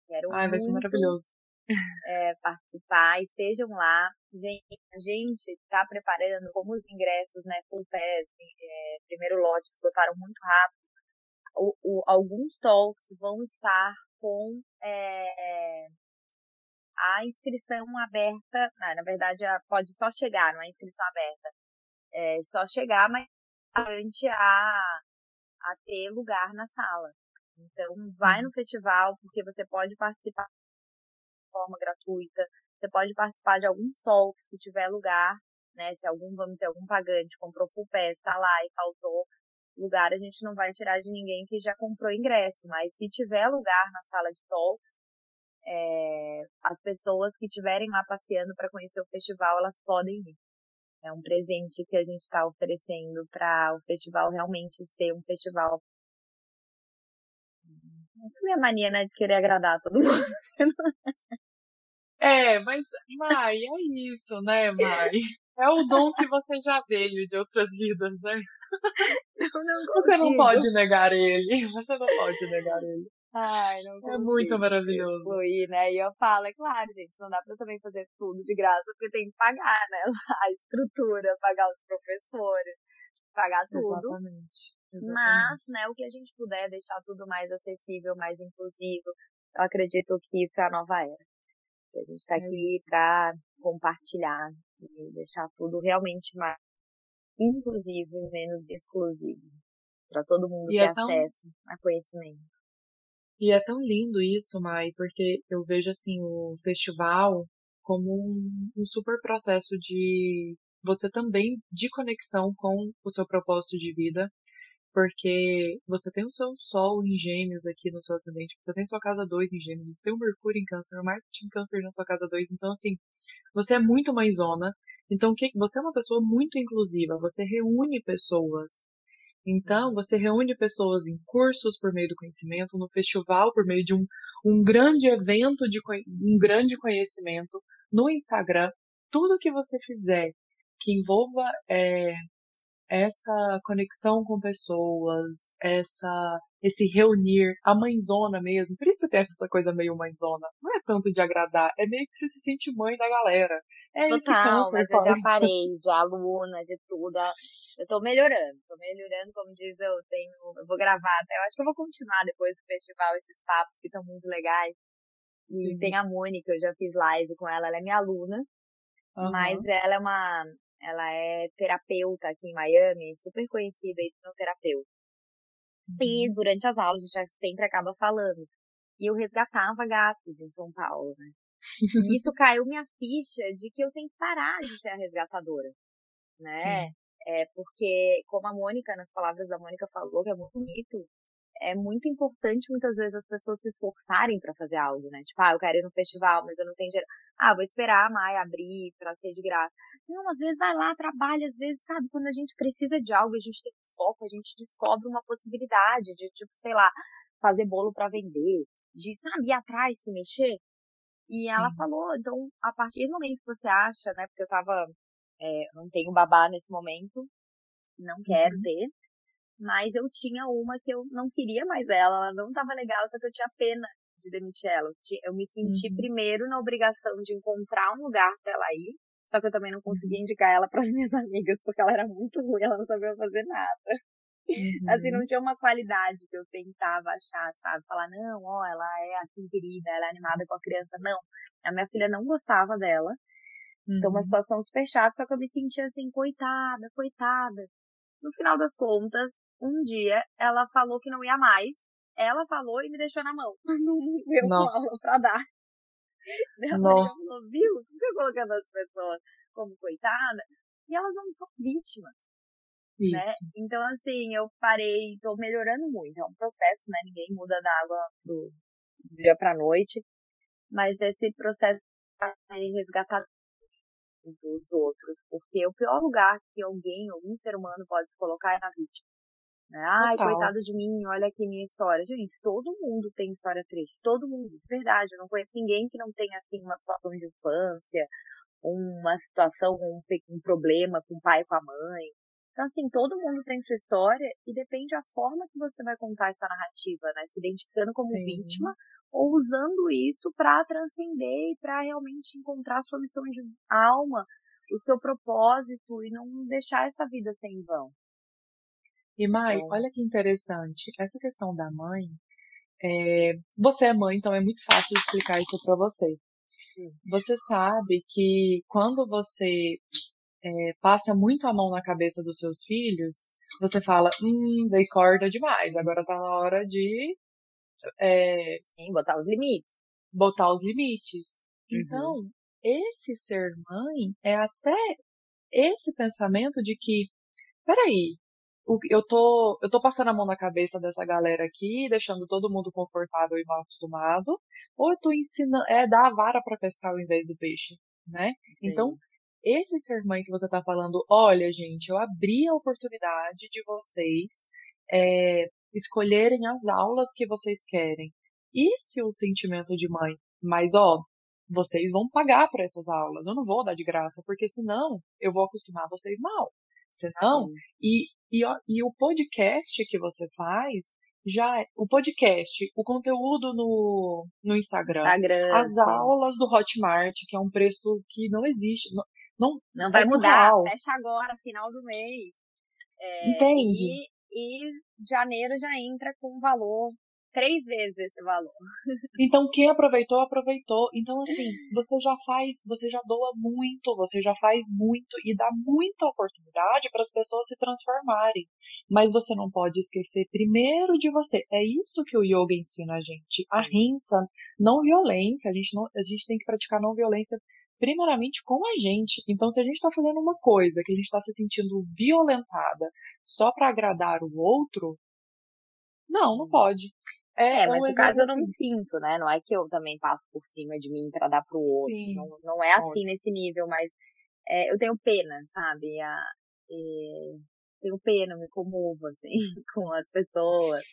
Quero Ai, vai ser maravilhoso é, participar, estejam lá. Gente, a gente está preparando como os ingressos, né, full pass, é, primeiro lote, esgotaram muito rápido. O, o, alguns talks vão estar com é, a inscrição aberta, não, na verdade pode só chegar, não é inscrição aberta, é só chegar, mas durante a, a ter lugar na sala. Então, vai no festival, porque você pode participar forma gratuita. Você pode participar de alguns talks que tiver lugar, né? Se algum, vamos ter algum pagante comprou full pass, tá lá e faltou lugar, a gente não vai tirar de ninguém que já comprou ingresso, mas se tiver lugar na sala de talks, é, as pessoas que estiverem lá passeando para conhecer o festival, elas podem ir. É um presente que a gente está oferecendo para o festival realmente ser um festival. Essa é a minha mania, né, de querer agradar todo mundo. É, mas, Mai, é isso, né, Mai? É o dom que você já veio de outras vidas, né? Não, não você não pode negar ele. Você não pode negar ele. Ai, não é muito maravilhoso. Fluir, né? E eu falo, é claro, gente, não dá pra também fazer tudo de graça, porque tem que pagar, né? A estrutura, pagar os professores, pagar tudo. Exatamente. Exatamente. Mas, né, o que a gente puder deixar tudo mais acessível, mais inclusivo, eu acredito que isso é a nova era. A gente está é aqui para compartilhar e deixar tudo realmente mais inclusivo e menos exclusivo. Para todo mundo e ter é tão... acesso a conhecimento. E é tão lindo isso, Mai, porque eu vejo assim o festival como um, um super processo de você também de conexão com o seu propósito de vida porque você tem o seu Sol em Gêmeos aqui no seu ascendente, você tem sua casa 2 em Gêmeos, você tem o Mercúrio em Câncer, o Marte em Câncer na sua casa 2, então assim, você é muito mãezona, então que, você é uma pessoa muito inclusiva, você reúne pessoas. Então, você reúne pessoas em cursos por meio do conhecimento, no festival por meio de um, um grande evento de um grande conhecimento, no Instagram, tudo que você fizer que envolva é, essa conexão com pessoas, essa esse reunir, a mãezona mesmo. Por isso você tem essa coisa meio mãezona. Não é tanto de agradar, é meio que você se sente mãe da galera. É Total, mas eu já parei de aluna, de tudo. Eu tô melhorando, tô melhorando, como diz, eu tenho, eu vou gravar até, eu acho que eu vou continuar depois do festival esses papos que estão muito legais. E Sim. tem a Mônica, eu já fiz live com ela, ela é minha aluna, uhum. mas ela é uma, ela é terapeuta aqui em Miami, super conhecida como terapeuta. E uhum. durante as aulas a gente sempre acaba falando. E eu resgatava gatos em São Paulo, né? E isso caiu minha ficha de que eu tenho que parar de ser a resgatadora, né? É porque, como a Mônica, nas palavras da Mônica falou, que é muito bonito, é muito importante muitas vezes as pessoas se esforçarem para fazer algo, né? Tipo, ah, eu quero ir no festival, mas eu não tenho dinheiro. Ah, vou esperar a Maia abrir para ser de graça. Não, às vezes vai lá, trabalha, às vezes, sabe, quando a gente precisa de algo, a gente tem foco, a gente descobre uma possibilidade de, tipo, sei lá, fazer bolo para vender, de, sabe, ir atrás, se mexer. E ela Sim. falou, então, a partir do momento que você acha, né, porque eu tava, é, não tenho babá nesse momento, não quero uhum. ter, mas eu tinha uma que eu não queria mais ela, ela não estava legal, só que eu tinha pena de demitir ela. Eu me senti uhum. primeiro na obrigação de encontrar um lugar para ela ir, só que eu também não conseguia uhum. indicar ela para as minhas amigas, porque ela era muito ruim, ela não sabia fazer nada. Uhum. Assim, não tinha uma qualidade que eu tentava achar, sabe? Falar, não, ó, ela é assim querida, ela é animada com a criança. Não, a minha filha não gostava dela. Uhum. Então, uma uhum. situação super chata, só que eu me sentia assim, coitada, coitada. No final das contas, um dia ela falou que não ia mais. Ela falou e me deixou na mão. Não deu aula pra dar. Ela Nossa. falou, viu? Fica colocando as pessoas como coitada. E elas não são vítimas. Né? Então, assim, eu parei, tô melhorando muito. É um processo, né? Ninguém muda da água do dia pra noite. Mas esse processo vai resgatar dos outros. Porque o pior lugar que alguém, algum ser humano pode se colocar é na vítima. Né? Ai, Total. coitado de mim, olha aqui minha história. Gente, todo mundo tem história triste. Todo mundo, de verdade. Eu não conheço ninguém que não tenha, assim, uma situação de infância, uma situação, um, um problema com o pai, com a mãe. Então, assim, todo mundo tem sua história e depende da forma que você vai contar essa narrativa, né? Se identificando como Sim. vítima ou usando isso para transcender e para realmente encontrar a sua missão de alma, o seu propósito e não deixar essa vida sem vão. E Mai, então... olha que interessante, essa questão da mãe, é... você é mãe, então é muito fácil explicar isso para você. Você sabe que quando você é, passa muito a mão na cabeça dos seus filhos, você fala, hum, dei corda demais, agora tá na hora de. É, Sim, botar os limites. Botar os limites. Uhum. Então, esse ser mãe é até esse pensamento de que, peraí, eu tô, eu tô passando a mão na cabeça dessa galera aqui, deixando todo mundo confortável e mal acostumado, ou eu tô ensinando, é dar a vara para pescar ao invés do peixe, né? Sim. Então, esse ser mãe que você tá falando, olha, gente, eu abri a oportunidade de vocês é, escolherem as aulas que vocês querem. Esse é o sentimento de mãe. Mas, ó, vocês vão pagar por essas aulas. Eu não vou dar de graça, porque senão eu vou acostumar vocês mal. Senão, e, e, e o podcast que você faz, já é, o podcast, o conteúdo no, no Instagram, Instagram as sim. aulas do Hotmart, que é um preço que não existe, não, não, não vai é mudar, fecha agora, final do mês. É, Entende? E, e janeiro já entra com um valor três vezes esse valor. Então, quem aproveitou, aproveitou. Então, assim, você já faz, você já doa muito, você já faz muito e dá muita oportunidade para as pessoas se transformarem. Mas você não pode esquecer primeiro de você. É isso que o yoga ensina a gente. A rinsa, não violência. A gente, não, a gente tem que praticar não violência primeiramente com a gente. Então, se a gente está fazendo uma coisa que a gente está se sentindo violentada só para agradar o outro, não, não pode. É, é mas no caso eu não me assim. sinto, né? Não é que eu também passo por cima de mim para dar pro outro. Sim. Não, não é assim nesse nível, mas é, eu tenho pena, sabe? A, é, tenho pena, me comovo, assim, com as pessoas,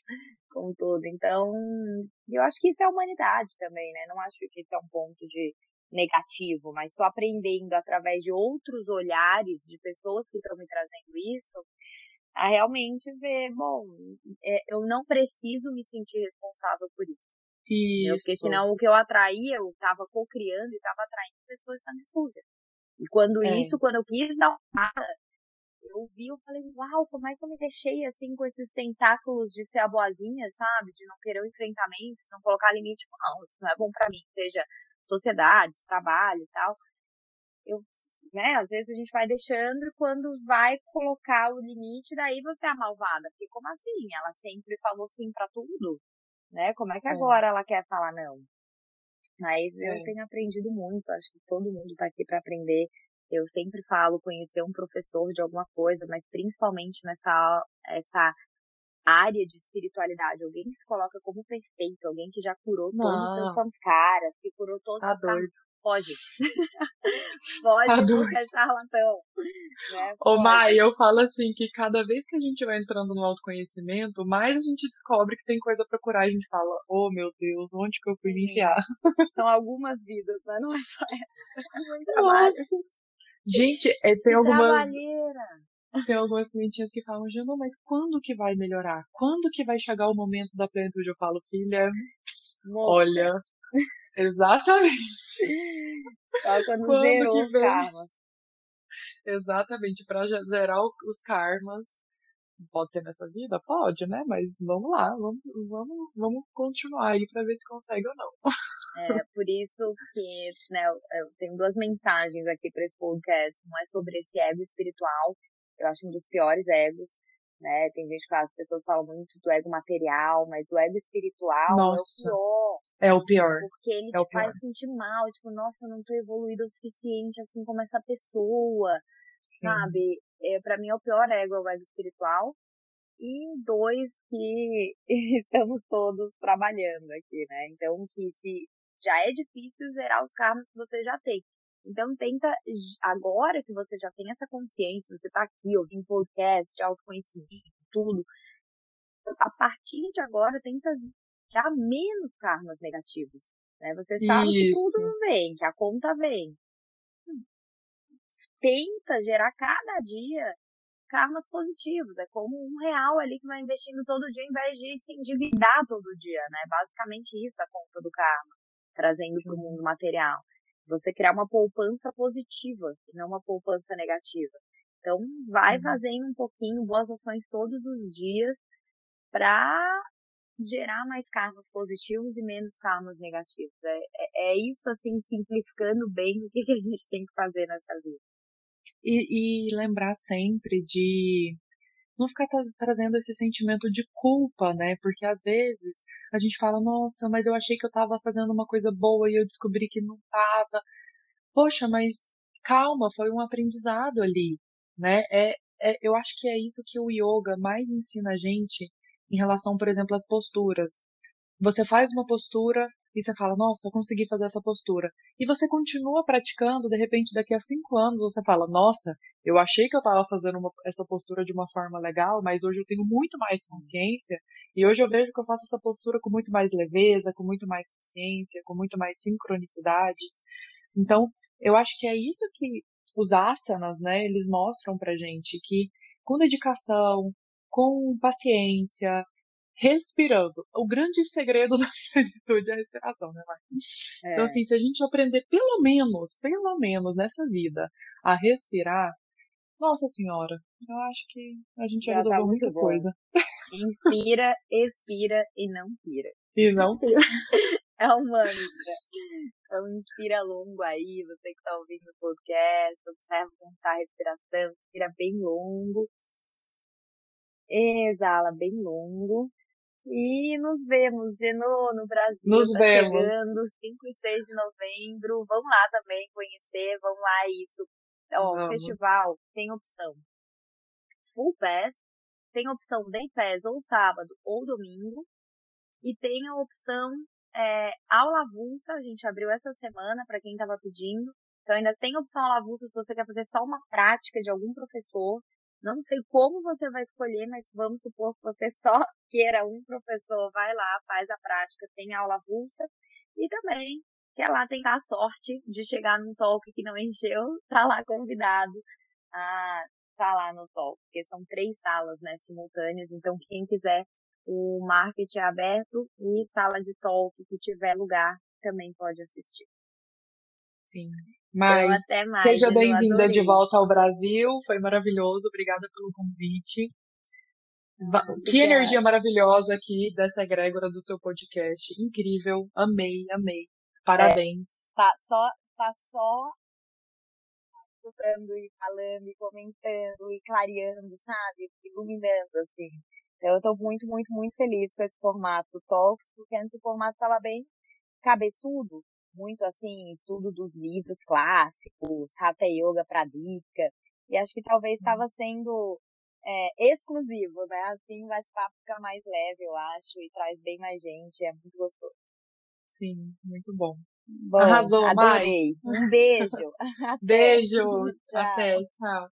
com tudo. Então, eu acho que isso é humanidade também, né? Não acho que isso é um ponto de negativo, mas estou aprendendo através de outros olhares de pessoas que estão me trazendo isso, a realmente ver, bom, é, eu não preciso me sentir responsável por isso. Isso. Porque senão o que eu atraía, eu estava co-criando e estava atraindo pessoas que estão exclusas. E quando é. isso, quando eu quis dar uma eu vi, eu falei, uau, como é que eu me deixei assim com esses tentáculos de ser a boazinha, sabe? De não querer o enfrentamento, de não colocar limite. Não, isso não é bom para mim, seja sociedades, trabalho e tal. Né? Às vezes a gente vai deixando e quando vai colocar o limite, daí você é a malvada. Porque como assim? Ela sempre falou sim para tudo, né? Como é que é. agora é. ela quer falar não? Mas é. eu tenho aprendido muito, acho que todo mundo tá aqui para aprender. Eu sempre falo conhecer um professor de alguma coisa, mas principalmente nessa essa área de espiritualidade, alguém que se coloca como perfeito, alguém que já curou todos os seus samskaras, que curou todos tá os doido foge. foge tá porque é charlatão. Né? Ô, Mai, eu falo assim que cada vez que a gente vai entrando no autoconhecimento, mais a gente descobre que tem coisa pra curar. A gente fala, oh meu Deus, onde que eu fui me enfiar? São algumas vidas, né? Não é só essa. É muito trabalho. Nossa. Gente, é, tem que algumas. Trabalheira. tem algumas clientinhas que falam, Janu, mas quando que vai melhorar? Quando que vai chegar o momento da plenitude? Eu falo, filha, Moxa. olha, exatamente. Só quando, quando zerou os karmas. Exatamente, para zerar os karmas. Pode ser nessa vida? Pode, né? Mas vamos lá, vamos, vamos, vamos continuar aí para ver se consegue ou não. É, por isso que né, eu tenho duas mensagens aqui para esse podcast. Uma é sobre esse ego espiritual, eu acho um dos piores egos. Né? Tem gente que fala, as pessoas falam muito do ego material, mas o ego espiritual Nossa, é o pior. É o pior. Porque ele é te faz sentir mal, tipo, nossa, eu não tô evoluído o suficiente assim como essa pessoa. Sim. Sabe? É, para mim é o pior ego, é o ego espiritual. E dois que estamos todos trabalhando aqui, né? Então que se já é difícil zerar os karmas que você já tem. Então tenta, agora que você já tem essa consciência, você está aqui ouvindo podcast, autoconhecimento, tudo, a partir de agora tenta já menos karmas negativos. Né? Você sabe Isso. que tudo vem, que a conta vem. Tenta gerar cada dia karmas positivos. É como um real ali que vai investindo todo dia, em vez de se endividar todo dia, né? Basicamente isso a conta do karma trazendo para o mundo material. Você criar uma poupança positiva e não uma poupança negativa. Então, vai fazendo um pouquinho, boas ações todos os dias para gerar mais karmas positivos e menos karmas negativos. É, é, é, isso, assim, simplificando bem o que, que a gente tem que fazer nessa vida. E, e lembrar sempre de não ficar tra trazendo esse sentimento de culpa, né? Porque às vezes a gente fala, nossa, mas eu achei que eu estava fazendo uma coisa boa e eu descobri que não estava. Poxa, mas calma, foi um aprendizado ali, né? É, é, eu acho que é isso que o yoga mais ensina a gente em relação, por exemplo, às posturas. Você faz uma postura e você fala, nossa, consegui fazer essa postura. E você continua praticando, de repente, daqui a cinco anos você fala, nossa, eu achei que eu estava fazendo uma, essa postura de uma forma legal, mas hoje eu tenho muito mais consciência e hoje eu vejo que eu faço essa postura com muito mais leveza, com muito mais consciência, com muito mais sincronicidade. Então, eu acho que é isso que os asanas, né, eles mostram pra gente que com dedicação, com paciência, respirando. O grande segredo da plenitude é a respiração, né, Marcos? É. Então, assim, se a gente aprender pelo menos, pelo menos nessa vida, a respirar, nossa senhora, eu acho que a gente já, já resolveu tá muita bom. coisa. Inspira, expira e não pira. E não pira. é um mantra. Então, inspira longo aí, você que está ouvindo o podcast, observa como está a respiração, inspira bem longo. Exala bem longo. E nos vemos novo no Brasil. Nos tá vemos. chegando 5 e 6 de novembro. Vamos lá também conhecer, vamos lá isso. Ó, o festival tem opção full pass, tem opção day pass ou sábado ou domingo. E tem a opção é, aula avulsa, a gente abriu essa semana para quem estava pedindo. Então ainda tem opção aula avulsa se você quer fazer só uma prática de algum professor. Não sei como você vai escolher, mas vamos supor que você só queira um professor, vai lá, faz a prática, tem aula avulsa. E também quer lá tentar a sorte de chegar num talk que não encheu, tá lá convidado a tá lá no talk, porque são três salas, né, simultâneas. Então, quem quiser, o marketing é aberto e sala de talk que tiver lugar também pode assistir. Sim. Mas até mais, seja bem-vinda de volta ao Brasil. Foi maravilhoso. Obrigada pelo convite. Ah, que energia maravilhosa aqui dessa egrégora do seu podcast. Incrível. Amei, amei. Parabéns. É, tá só, tá só escutando e falando e comentando e clareando, sabe? Iluminando, assim. Então eu tô muito, muito, muito feliz com esse formato Talks, porque antes o formato tava bem cabeçudo, muito assim, estudo dos livros clássicos, Hatha Yoga Pradipika, e acho que talvez estava sendo é, exclusivo, né? Assim, o bate-papo fica mais leve, eu acho, e traz bem mais gente, é muito gostoso. Sim, muito bom. bom Arrasou, adorei. Mai. Um beijo. Beijo. Até, tchau.